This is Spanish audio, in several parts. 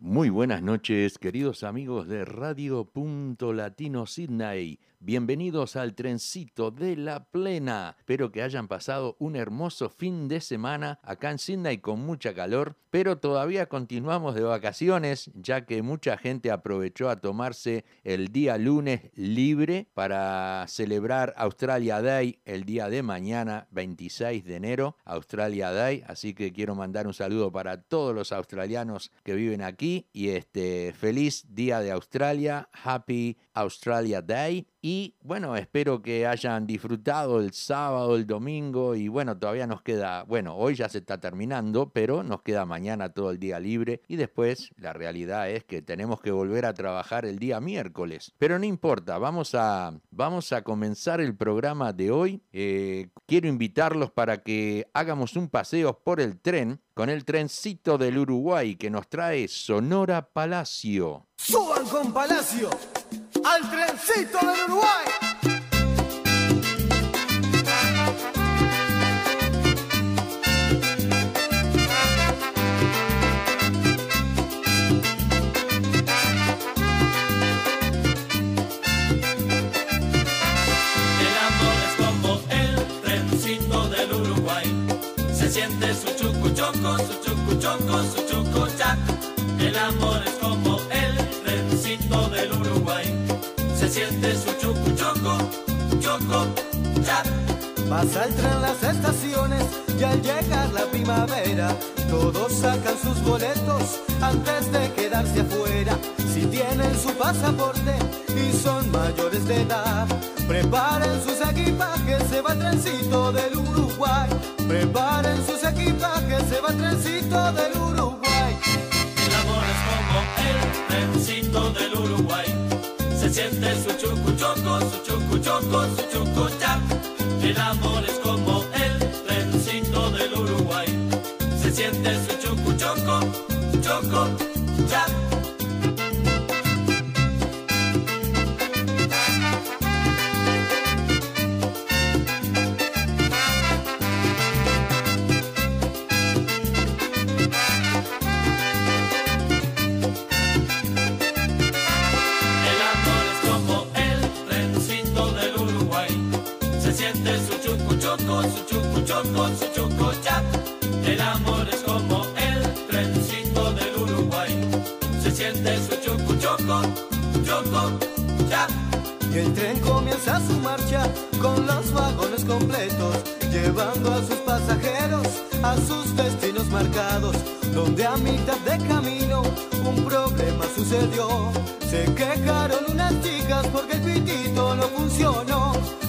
Muy buenas noches, queridos amigos de Radio Punto Latino Sydney. Bienvenidos al trencito de la plena. Espero que hayan pasado un hermoso fin de semana acá en Sydney con mucha calor, pero todavía continuamos de vacaciones, ya que mucha gente aprovechó a tomarse el día lunes libre para celebrar Australia Day el día de mañana, 26 de enero, Australia Day. Así que quiero mandar un saludo para todos los australianos que viven aquí y este feliz día de Australia, Happy Australia Day. Y bueno, espero que hayan disfrutado el sábado, el domingo y bueno, todavía nos queda, bueno, hoy ya se está terminando, pero nos queda mañana todo el día libre y después la realidad es que tenemos que volver a trabajar el día miércoles. Pero no importa, vamos a, vamos a comenzar el programa de hoy. Eh, quiero invitarlos para que hagamos un paseo por el tren con el trencito del Uruguay que nos trae Sonora Palacio. Suban con Palacio al trencito del Uruguay. Se siente su chucu choco, su chucu choco, su chucu chac. El amor es siente su chucu choco, choco chac. Pasa el tren las estaciones y al llegar la primavera, todos sacan sus boletos antes de quedarse afuera. Si tienen su pasaporte y son mayores de edad, preparen sus equipajes, se va el trencito del Uruguay. Preparen sus equipajes, se va el trencito del Uruguay. El amor es como el trencito del Uruguay. Se siente su chucu choco, su chucu choco, su chucu chac. El amor es como el trencito del Uruguay. Se siente su chucu choco, choco chac.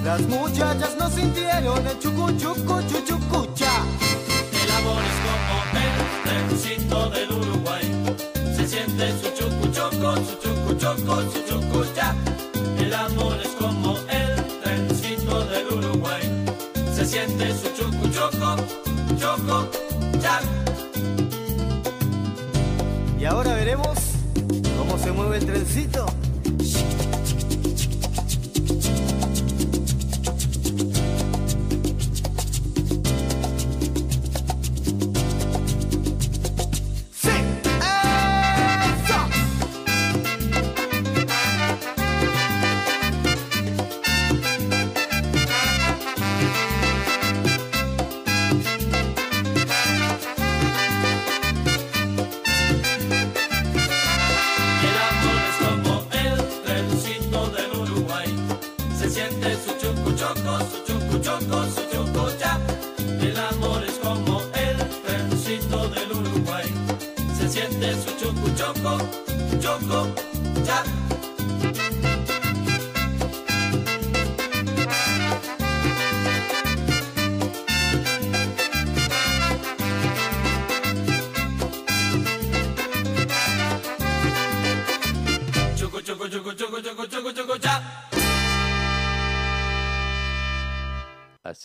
Las muchachas no sintieron el chucu chucu Se siente su chucu choco, su chucu choco, su chucu ya. El amor es como el trencito del Uruguay. Se siente su chucu choco, choco ya.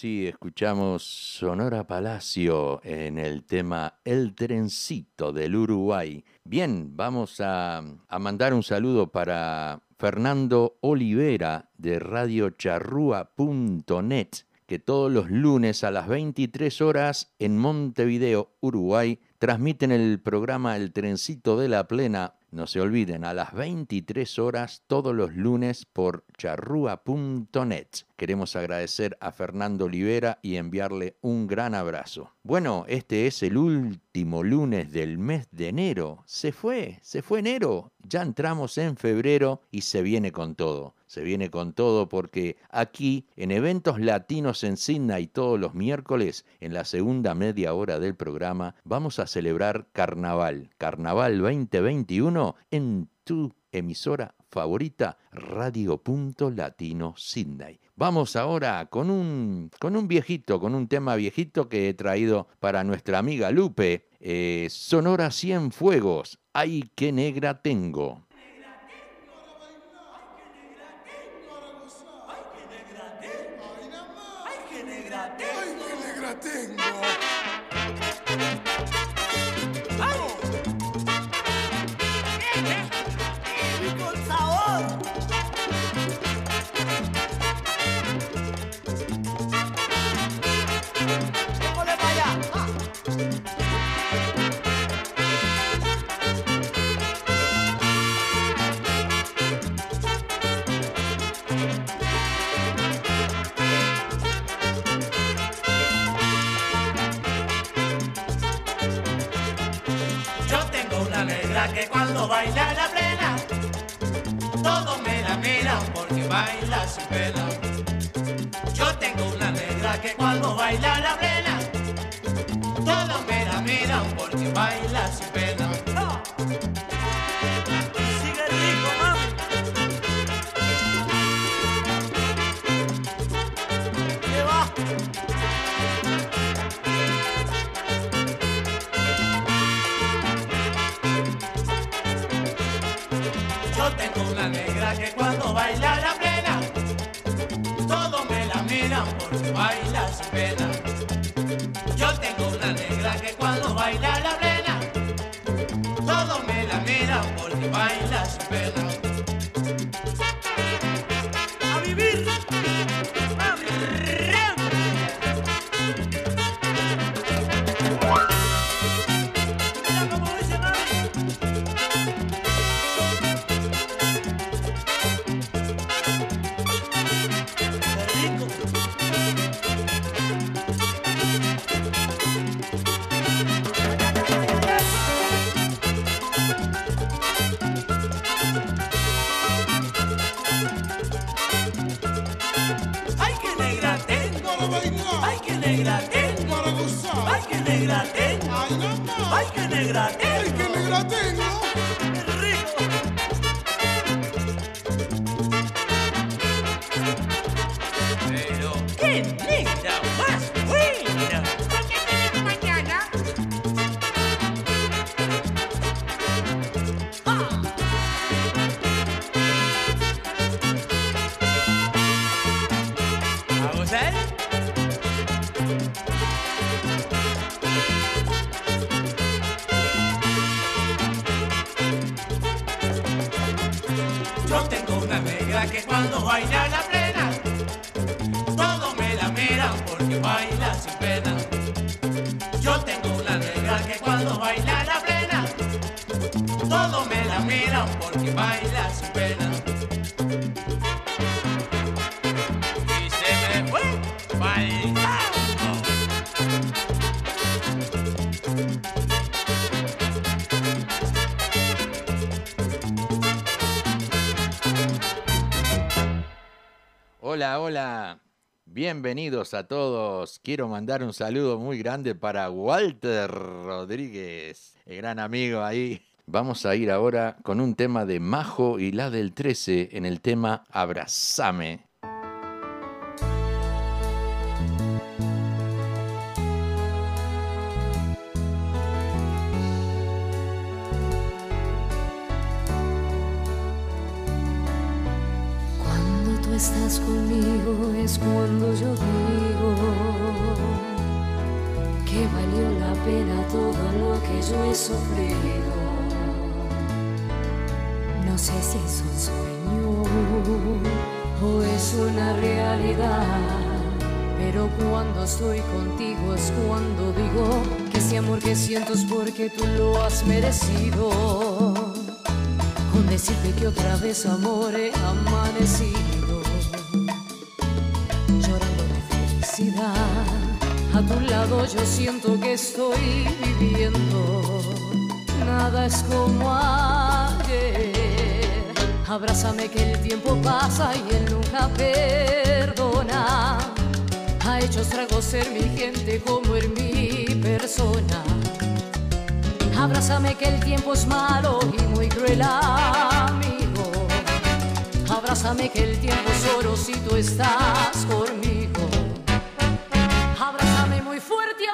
Así escuchamos Sonora Palacio en el tema El trencito del Uruguay. Bien, vamos a, a mandar un saludo para Fernando Olivera de radiocharrúa.net, que todos los lunes a las 23 horas en Montevideo, Uruguay, transmiten el programa El trencito de la plena. No se olviden, a las 23 horas todos los lunes por charrúa.net. Queremos agradecer a Fernando Olivera y enviarle un gran abrazo. Bueno, este es el último lunes del mes de enero. Se fue, se fue enero. Ya entramos en febrero y se viene con todo. Se viene con todo porque aquí en eventos latinos en Sydney todos los miércoles, en la segunda media hora del programa, vamos a celebrar Carnaval. Carnaval 2021 en tu emisora favorita, Radio Punto Latino Sydney. Vamos ahora con un, con un viejito, con un tema viejito que he traído para nuestra amiga Lupe. eh, Sonora Cienfuegos. ¡Ay, qué negra tengo! ¡Ay, qué negra tengo! Negra Bienvenidos a todos. Quiero mandar un saludo muy grande para Walter Rodríguez, el gran amigo ahí. Vamos a ir ahora con un tema de Majo y la del 13 en el tema Abrazame. Estás conmigo es cuando yo digo que valió la pena todo lo que yo he sufrido. No sé si es un sueño o es una realidad, pero cuando estoy contigo es cuando digo que ese amor que siento es porque tú lo has merecido con decirte que otra vez amor he amanecido a tu lado yo siento que estoy viviendo. Nada es como ayer. Abrázame que el tiempo pasa y él nunca perdona. Ha hecho estragos ser mi gente como en mi persona. Abrázame que el tiempo es malo y muy cruel amigo. Abrázame que el tiempo es oro si tú estás conmigo. Abrázame muy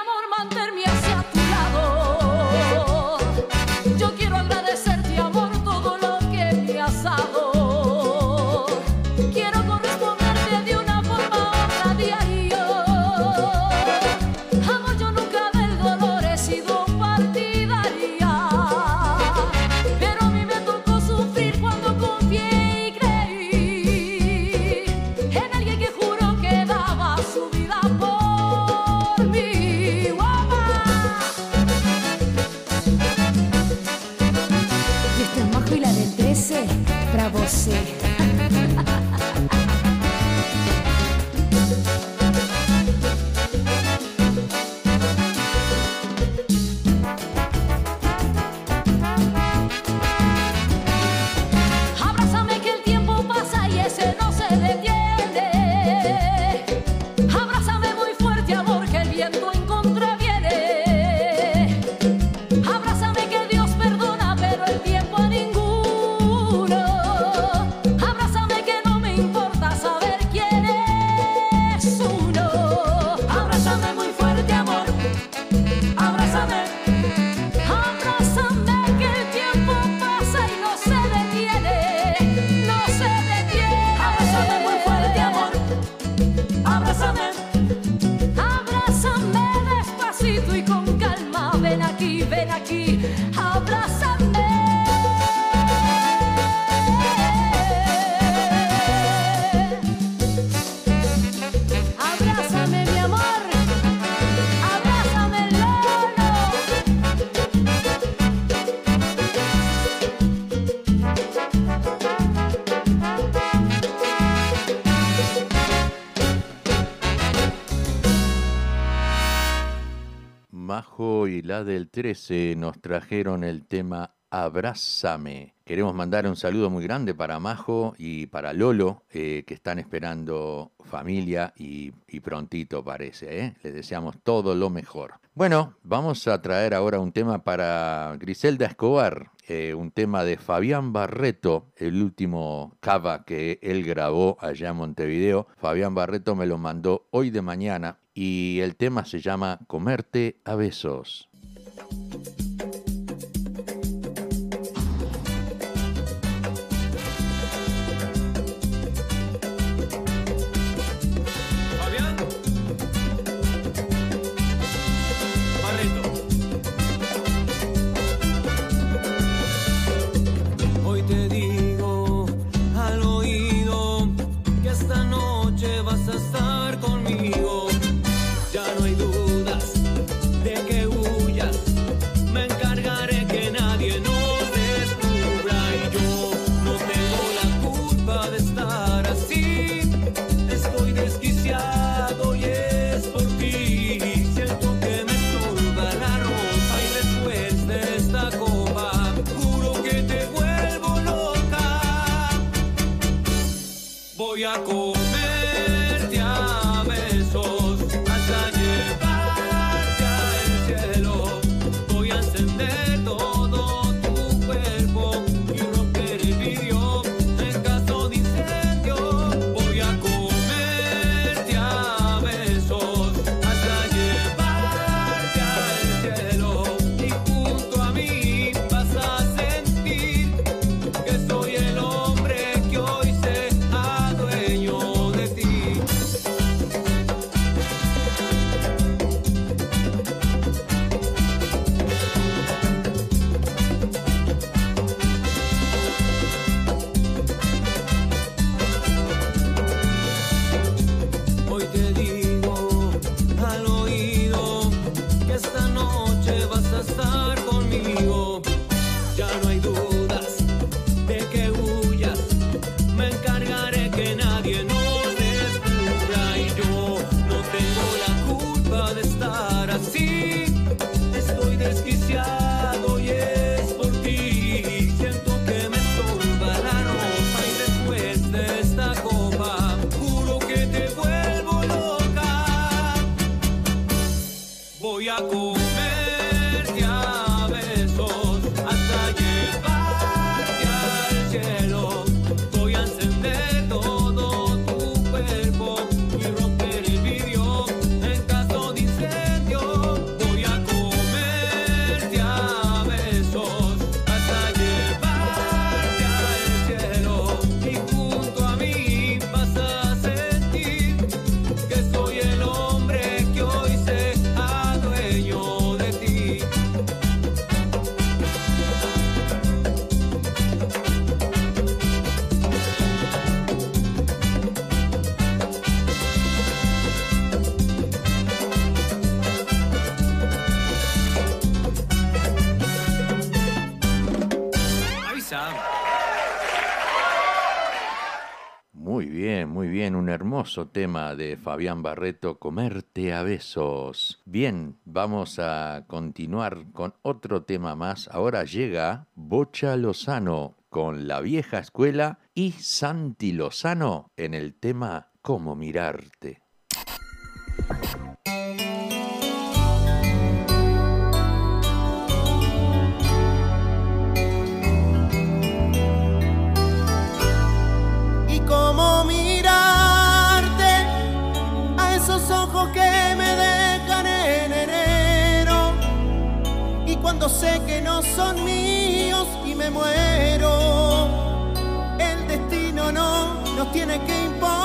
del 13 nos trajeron el tema Abrázame. Queremos mandar un saludo muy grande para Majo y para Lolo, eh, que están esperando familia y, y prontito parece. ¿eh? Les deseamos todo lo mejor. Bueno, vamos a traer ahora un tema para Griselda Escobar, eh, un tema de Fabián Barreto, el último cava que él grabó allá en Montevideo. Fabián Barreto me lo mandó hoy de mañana y el tema se llama Comerte a besos. muy bien. Un hermoso tema de Fabián Barreto, Comerte a besos. Bien, vamos a continuar con otro tema más. Ahora llega Bocha Lozano con La Vieja Escuela y Santi Lozano en el tema Cómo mirarte. sé que no son míos y me muero. El destino no nos tiene que importar.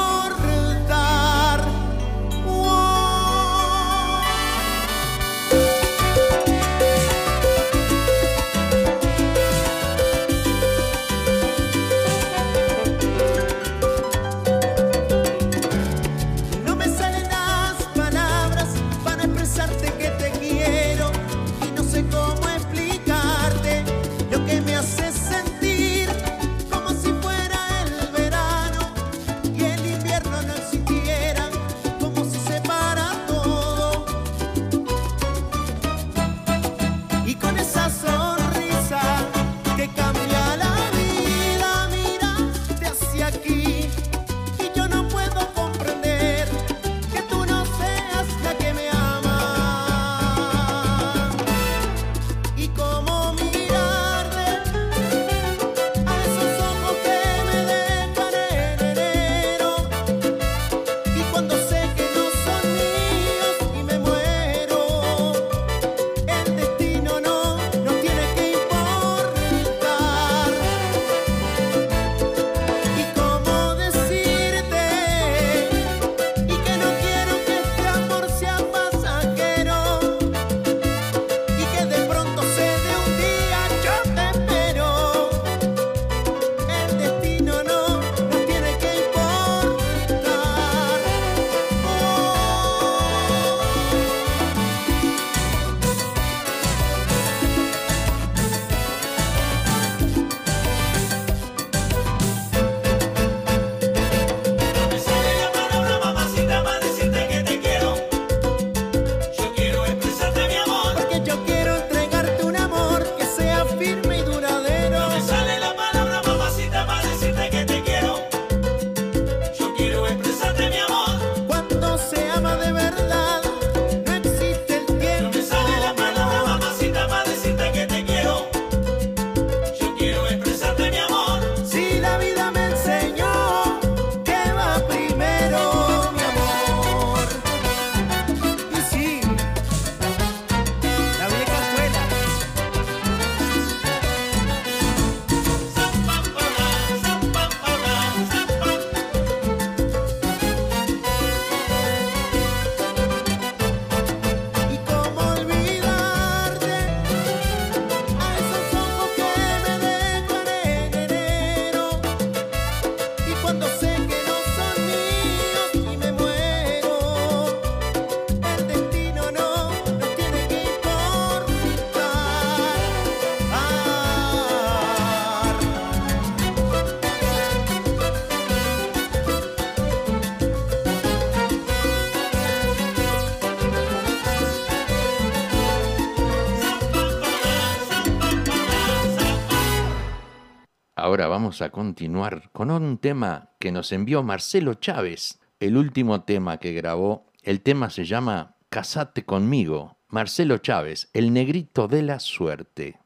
ahora vamos a continuar con un tema que nos envió Marcelo Chávez, el último tema que grabó. El tema se llama Casate conmigo. Marcelo Chávez, el negrito de la suerte.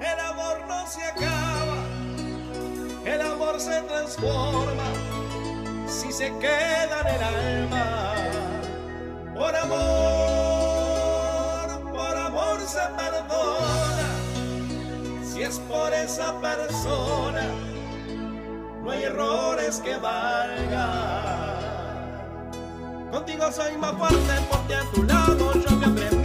El amor no se acaba, el amor se transforma, si se queda en el alma. Por amor, por amor se perdona es por esa persona, no hay errores que valgan. Contigo soy más fuerte porque a tu lado yo me aprendo.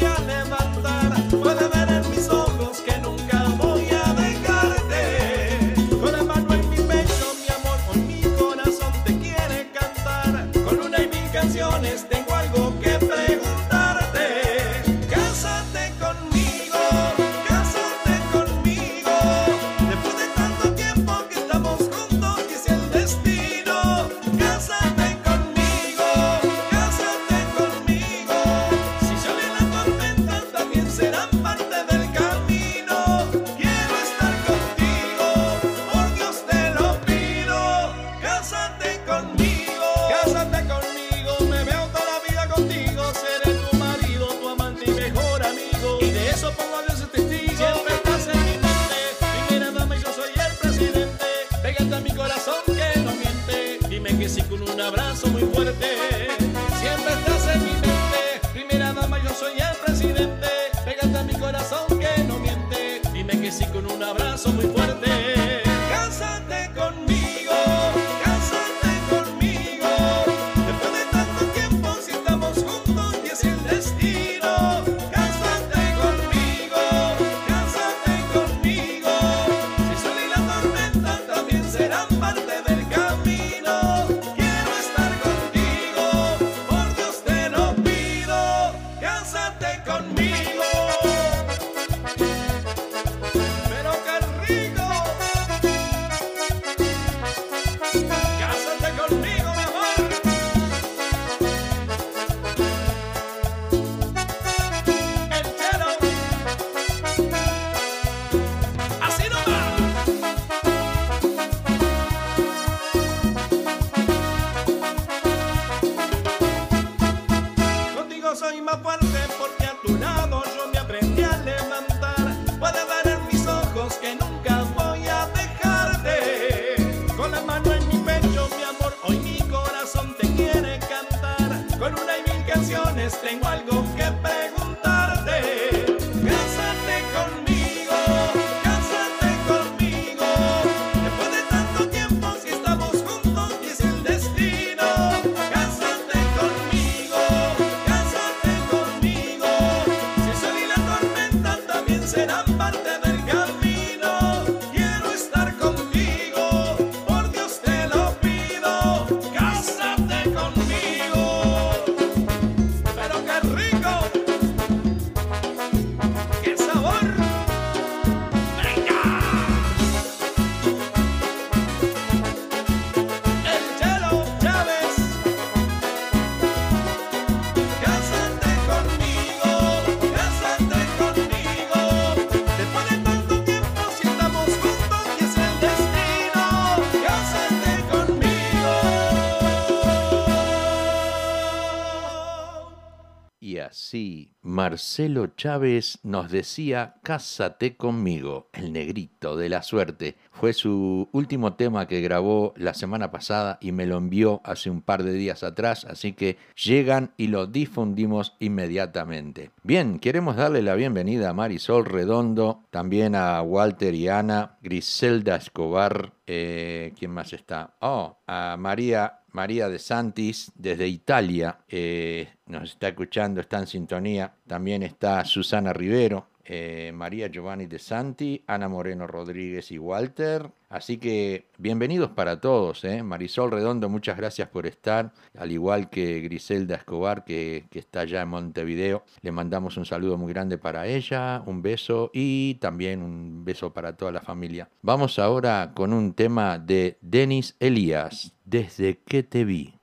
Marcelo Chávez nos decía, Cásate conmigo, el negrito de la suerte. Fue su último tema que grabó la semana pasada y me lo envió hace un par de días atrás, así que llegan y lo difundimos inmediatamente. Bien, queremos darle la bienvenida a Marisol Redondo, también a Walter y Ana, Griselda Escobar, eh, ¿quién más está? Oh, a María María de Santis desde Italia eh, nos está escuchando, está en sintonía. También está Susana Rivero, eh, María Giovanni de Santi, Ana Moreno Rodríguez y Walter. Así que bienvenidos para todos. ¿eh? Marisol Redondo, muchas gracias por estar. Al igual que Griselda Escobar, que, que está allá en Montevideo. Le mandamos un saludo muy grande para ella, un beso y también un beso para toda la familia. Vamos ahora con un tema de Denis Elías, Desde que te vi.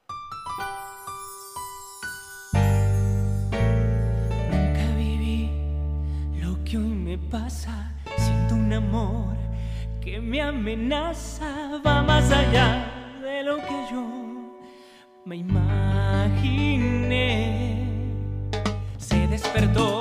Nunca viví lo que hoy me pasa. Siento un amor que me amenaza. Va más allá de lo que yo me imaginé. Se despertó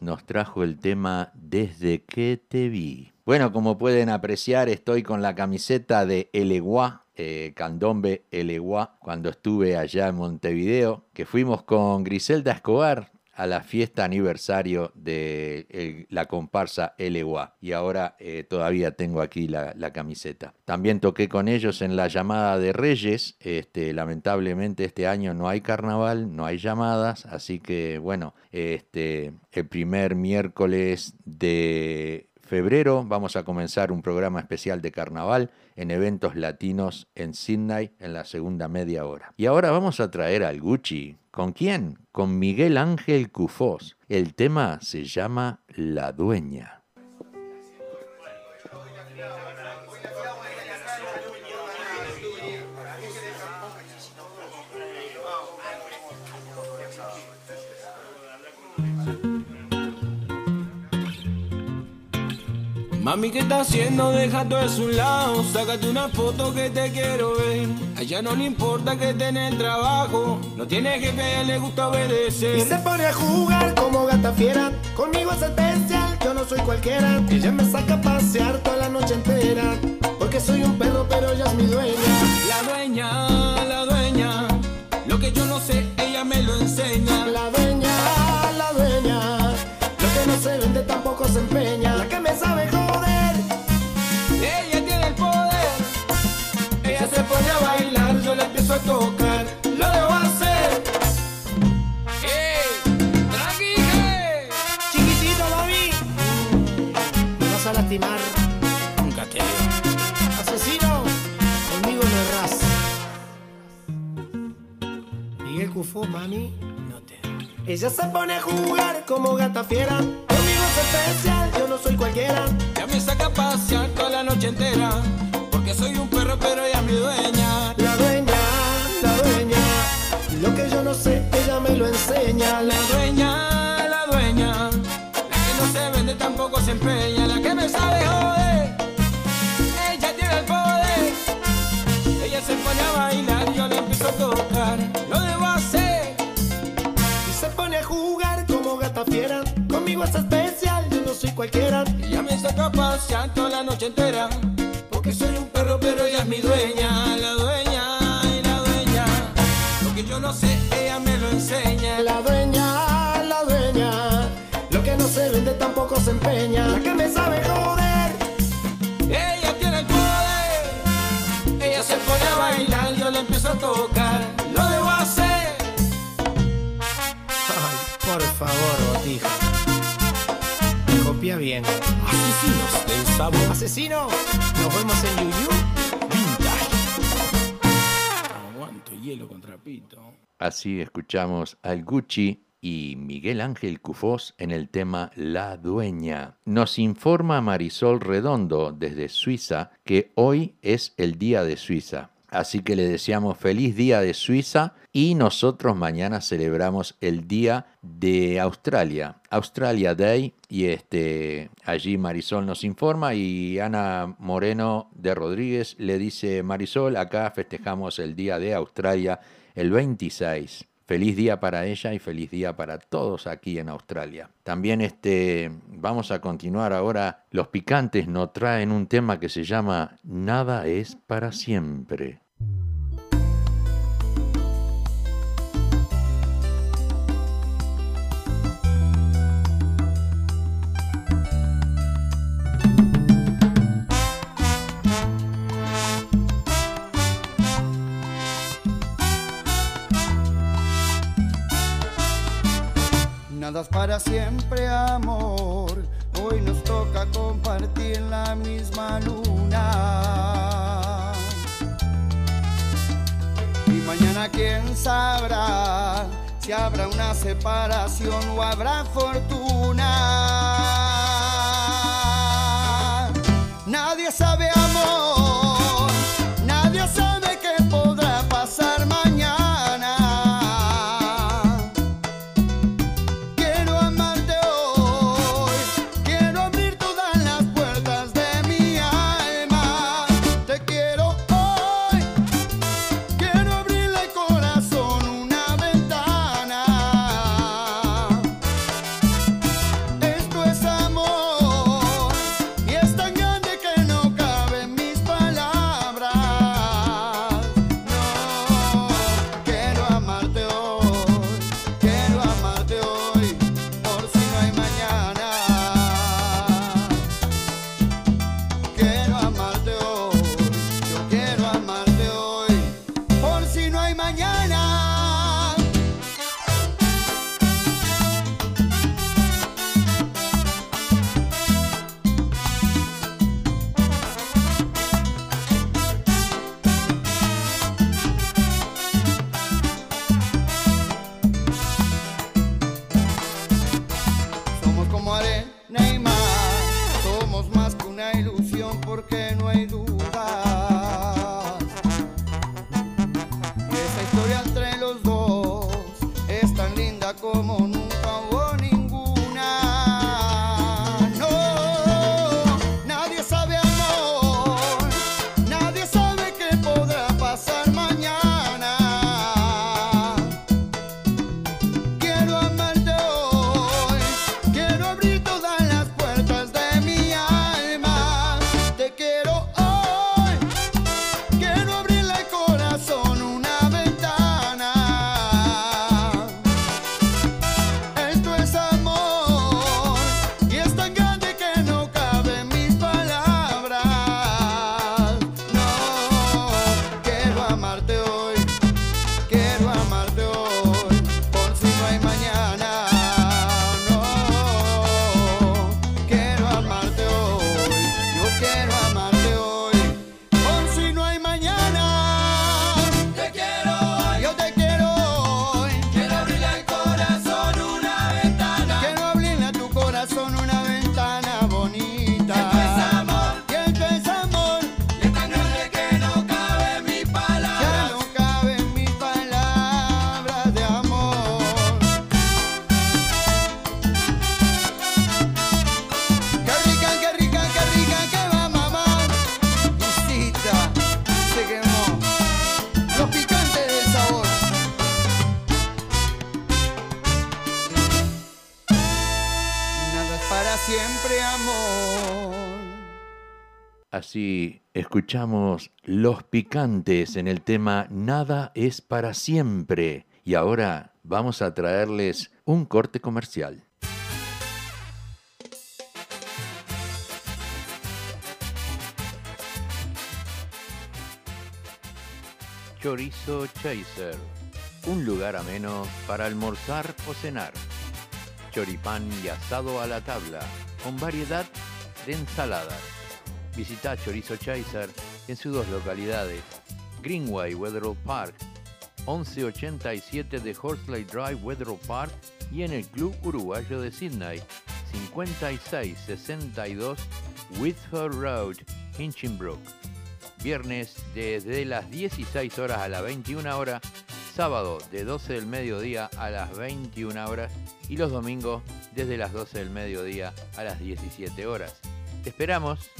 Nos trajo el tema Desde que te vi. Bueno, como pueden apreciar, estoy con la camiseta de Eleguá, eh, Candombe Eleguá, cuando estuve allá en Montevideo, que fuimos con Griselda Escobar a la fiesta aniversario de la comparsa Eleguá. Y ahora eh, todavía tengo aquí la, la camiseta. También toqué con ellos en la llamada de Reyes. Este, lamentablemente este año no hay carnaval, no hay llamadas, así que bueno, este, el primer miércoles de febrero vamos a comenzar un programa especial de carnaval en eventos latinos en Sydney en la segunda media hora. Y ahora vamos a traer al Gucci. ¿Con quién? Con Miguel Ángel Cufós. El tema se llama La Dueña. Mami, ¿qué estás haciendo? Deja todo eso a un lado. Sácate una foto que te quiero ver. A ella no le importa que el trabajo. No tiene jefe, a ella le gusta obedecer. Y se pone a jugar como gata fiera. Conmigo es especial, yo no soy cualquiera. Ella me saca a pasear toda la noche entera. Porque soy un perro, pero ella es mi dueña. La dueña, la dueña. Lo que yo no sé, ella me lo enseña. Mami. No te Ella se pone a jugar como gata fiera. Conmigo es especial, yo no soy cualquiera. Ya me saca a pasear toda la noche entera. Porque soy un perro, pero ella es mi dueña, Pasear toda la noche entera. Porque soy un perro, pero ella es mi dueña. La dueña y la dueña. Lo que yo no sé, ella me lo enseña. La dueña, la dueña. Lo que no se vende tampoco se empeña. La que me sabe joder. Ella tiene el poder. Ella se pone a bailar, yo le empiezo a tocar. Lo debo hacer. Ay, por favor, botija. Me copia bien. Asesinos del sabor Asesino, nos vemos en Yuyu. vintage. Aguanto hielo con trapito. Así escuchamos al Gucci y Miguel Ángel Cufós en el tema La Dueña. Nos informa Marisol Redondo desde Suiza que hoy es el Día de Suiza. Así que le deseamos feliz Día de Suiza y nosotros mañana celebramos el Día de Australia, Australia Day y este allí Marisol nos informa y Ana Moreno de Rodríguez le dice Marisol, acá festejamos el Día de Australia el 26. Feliz día para ella y feliz día para todos aquí en Australia. También este, vamos a continuar ahora. Los picantes nos traen un tema que se llama Nada es para siempre. Nada es para siempre, amor. Hoy nos toca compartir la misma luna. Quién sabrá si habrá una separación o habrá fortuna. Nadie sabe amor, nadie sabe siempre, amor. Así escuchamos Los Picantes en el tema Nada es para siempre. Y ahora vamos a traerles un corte comercial. Chorizo Chaser, un lugar ameno para almorzar o cenar. Choripán y asado a la tabla, con variedad de ensaladas. Visita Chorizo Chaser en sus dos localidades, Greenway Wetherill Park, 1187 de Horsley Drive Wetherill Park y en el Club Uruguayo de Sydney, 5662 Whitford Road, Hinchinbrook. Viernes desde las 16 horas a las 21 horas, sábado de 12 del mediodía a las 21 horas y los domingos desde las 12 del mediodía a las 17 horas. Te esperamos.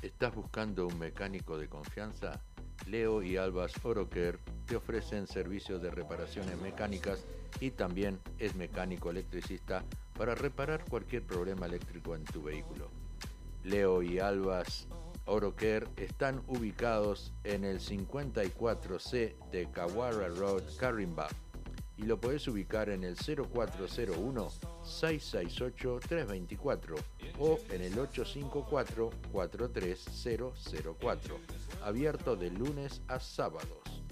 ¿Estás buscando un mecánico de confianza? Leo y Albas Oroker te ofrecen servicios de reparaciones mecánicas y también es mecánico electricista para reparar cualquier problema eléctrico en tu vehículo. Leo y Albas Oroker están ubicados en el 54C de Kawara Road, Carimba y lo puedes ubicar en el 0401-668-324 o en el 854-43004, abierto de lunes a sábados.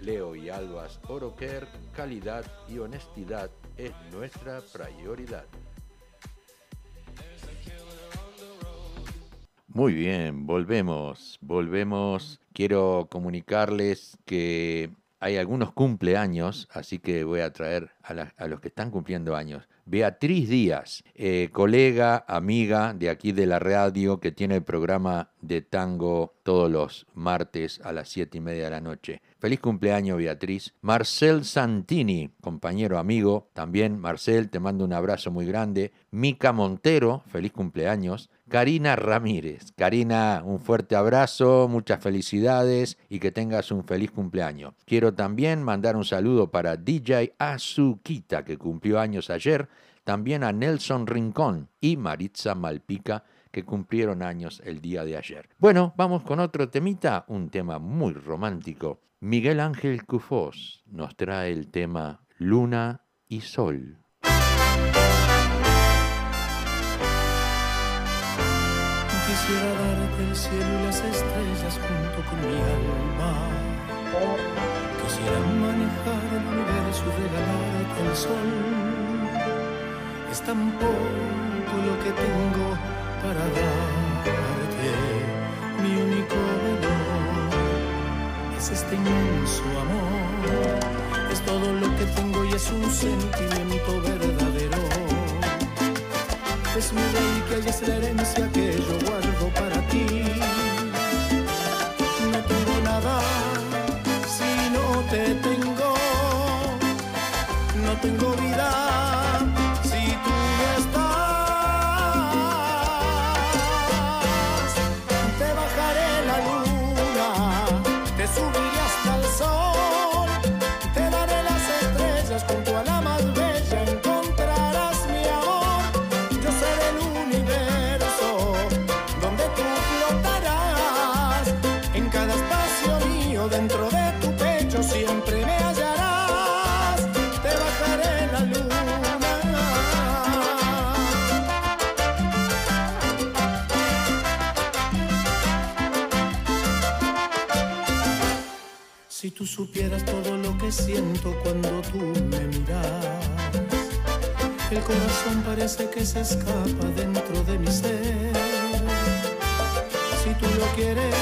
Leo y Albas Oroker, calidad y honestidad es nuestra prioridad. Muy bien, volvemos, volvemos. Quiero comunicarles que hay algunos cumpleaños, así que voy a traer a, a los que están cumpliendo años. Beatriz Díaz, eh, colega, amiga de aquí de la radio, que tiene el programa de tango todos los martes a las siete y media de la noche. Feliz cumpleaños, Beatriz. Marcel Santini, compañero amigo, también Marcel, te mando un abrazo muy grande. Mica Montero, feliz cumpleaños. Karina Ramírez. Karina, un fuerte abrazo, muchas felicidades y que tengas un feliz cumpleaños. Quiero también mandar un saludo para DJ Azuquita, que cumplió años ayer, también a Nelson Rincón y Maritza Malpica, que cumplieron años el día de ayer. Bueno, vamos con otro temita, un tema muy romántico. Miguel Ángel Cufós nos trae el tema Luna y Sol. Quisiera darte el cielo y las estrellas junto con mi alma. Quisiera manejar el universo y regalarte el sol. Es tan poco lo que tengo mi único valor es este inmenso amor. Es todo lo que tengo y es un sentimiento verdadero. Es mi reliquia y es la herencia que tú supieras todo lo que siento cuando tú me miras, el corazón parece que se escapa dentro de mi ser. Si tú lo quieres,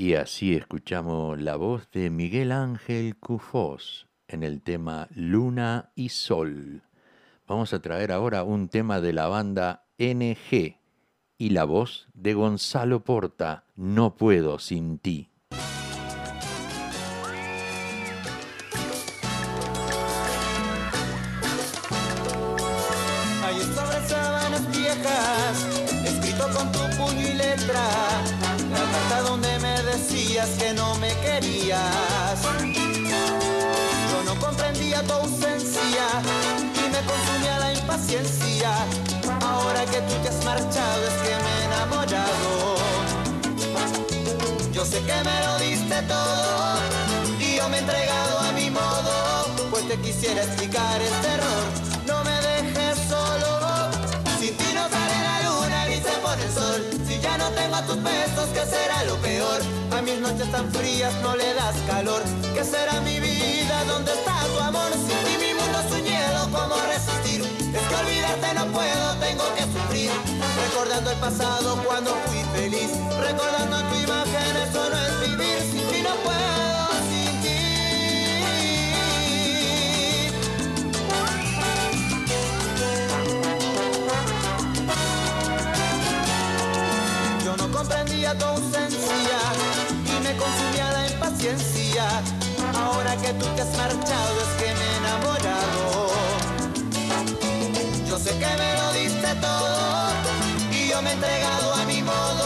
Y así escuchamos la voz de Miguel Ángel Cufós en el tema Luna y Sol. Vamos a traer ahora un tema de la banda NG y la voz de Gonzalo Porta, No puedo sin ti. Yo sé que me lo diste todo y yo me he entregado a mi modo, pues te quisiera explicar este error. No me dejes solo, sin ti no sale la luna ni se pone el sol. Si ya no tengo tus besos, ¿qué será lo peor? A mis noches tan frías no le das calor. ¿Qué será mi vida? ¿Dónde está tu amor? Sin ti mi mundo es un hielo, ¿cómo resistir? Es que olvidarte no puedo, tengo que sufrir recordando el pasado cuando fui feliz, recordando tu imagen, eso no es vivir, sin ti no puedo sin ti. Yo no comprendía tu ausencia y me consumía la impaciencia. Ahora que tú te has marchado es que me he enamorado. Yo sé que me lo diste todo entregado a mi modo,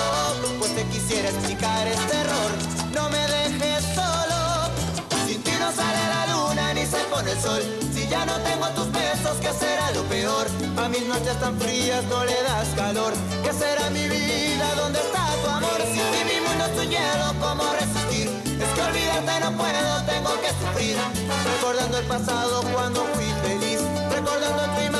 pues te quisiera explicar este error. No me dejes solo, sin ti no sale la luna ni se pone el sol. Si ya no tengo tus besos, ¿qué será lo peor? A mis noches tan frías no le das calor. ¿Qué será mi vida? ¿Dónde está tu amor? Sin ti mi mundo es un hielo, ¿cómo resistir? Es que olvidarte no puedo, tengo que sufrir. Recordando el pasado cuando fui feliz, recordando el primer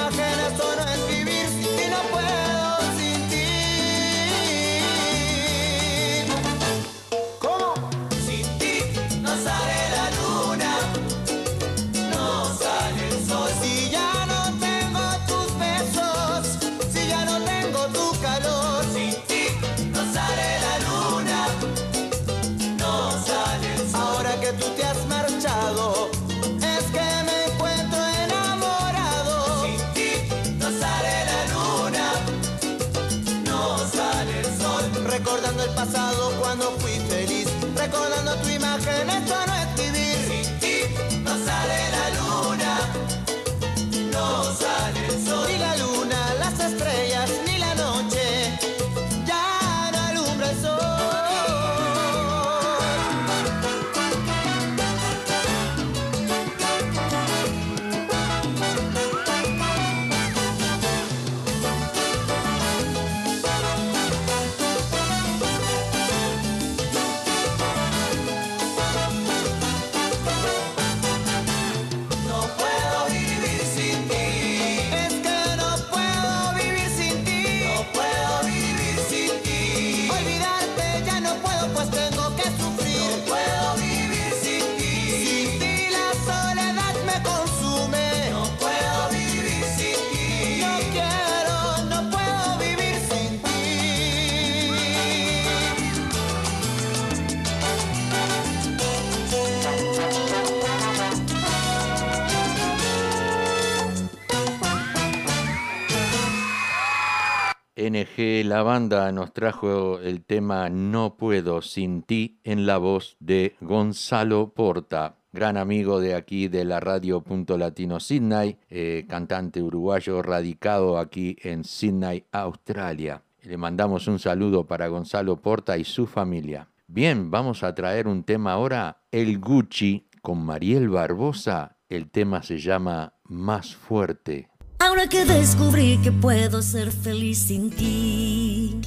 la banda nos trajo el tema No puedo sin ti en la voz de Gonzalo Porta, gran amigo de aquí de la radio Punto Latino Sydney, eh, cantante uruguayo radicado aquí en Sydney, Australia. Le mandamos un saludo para Gonzalo Porta y su familia. Bien, vamos a traer un tema ahora, El Gucci, con Mariel Barbosa. El tema se llama Más fuerte. Ahora que descubrí que puedo ser feliz sin ti,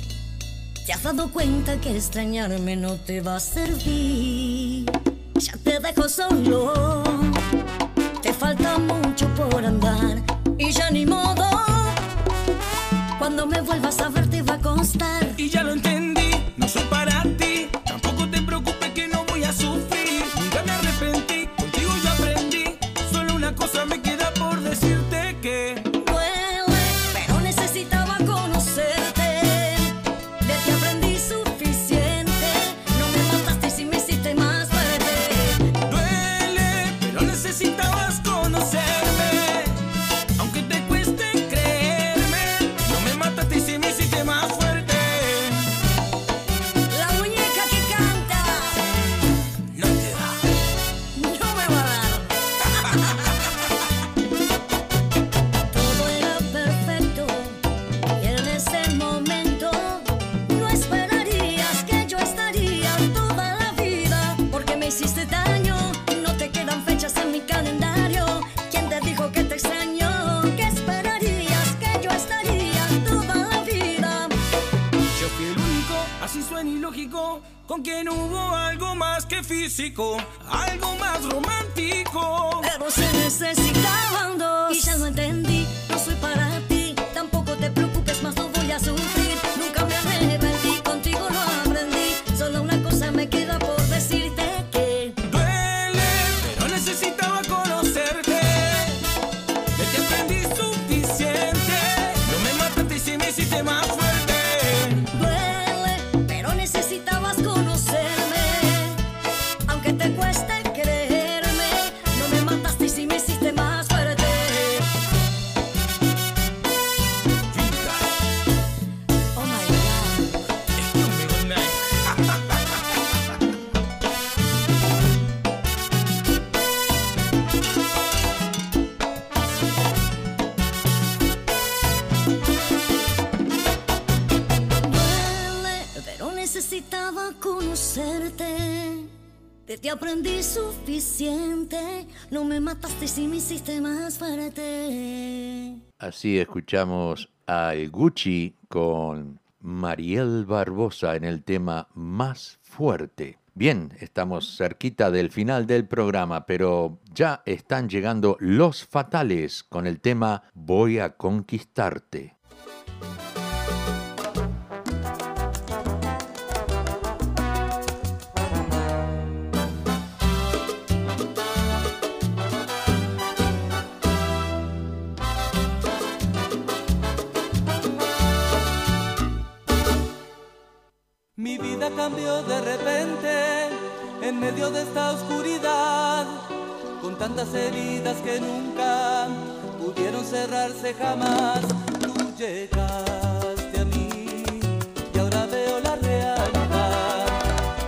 te has dado cuenta que extrañarme no te va a servir. Ya te dejo solo, te falta mucho por andar y ya ni modo. Cuando me vuelvas a ver te va a constar fuerte. Así escuchamos a Gucci con Mariel Barbosa en el tema Más Fuerte. Bien, estamos cerquita del final del programa, pero ya están llegando los fatales con el tema Voy a conquistarte. en medio de esta oscuridad, con tantas heridas que nunca pudieron cerrarse jamás, tú llegaste a mí y ahora veo la realidad,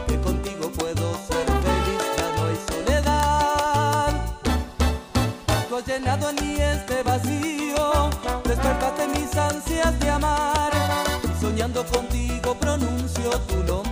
que contigo puedo ser feliz, ya no hay soledad. Tú has llenado en mí este vacío, despertaste mis ansias de amar, soñando contigo pronuncio tu nombre.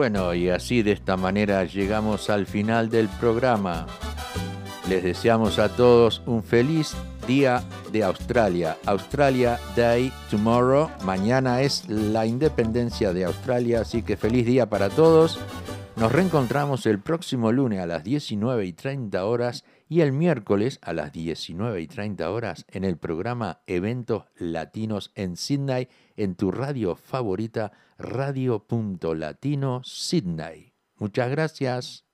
bueno, y así de esta manera llegamos al final del programa. Les deseamos a todos un feliz día de Australia. Australia Day Tomorrow. Mañana es la independencia de Australia, así que feliz día para todos. Nos reencontramos el próximo lunes a las 19 y 30 horas y el miércoles a las 19 y 30 horas en el programa Eventos Latinos en Sydney en tu radio favorita radio.latino Sydney. Muchas gracias.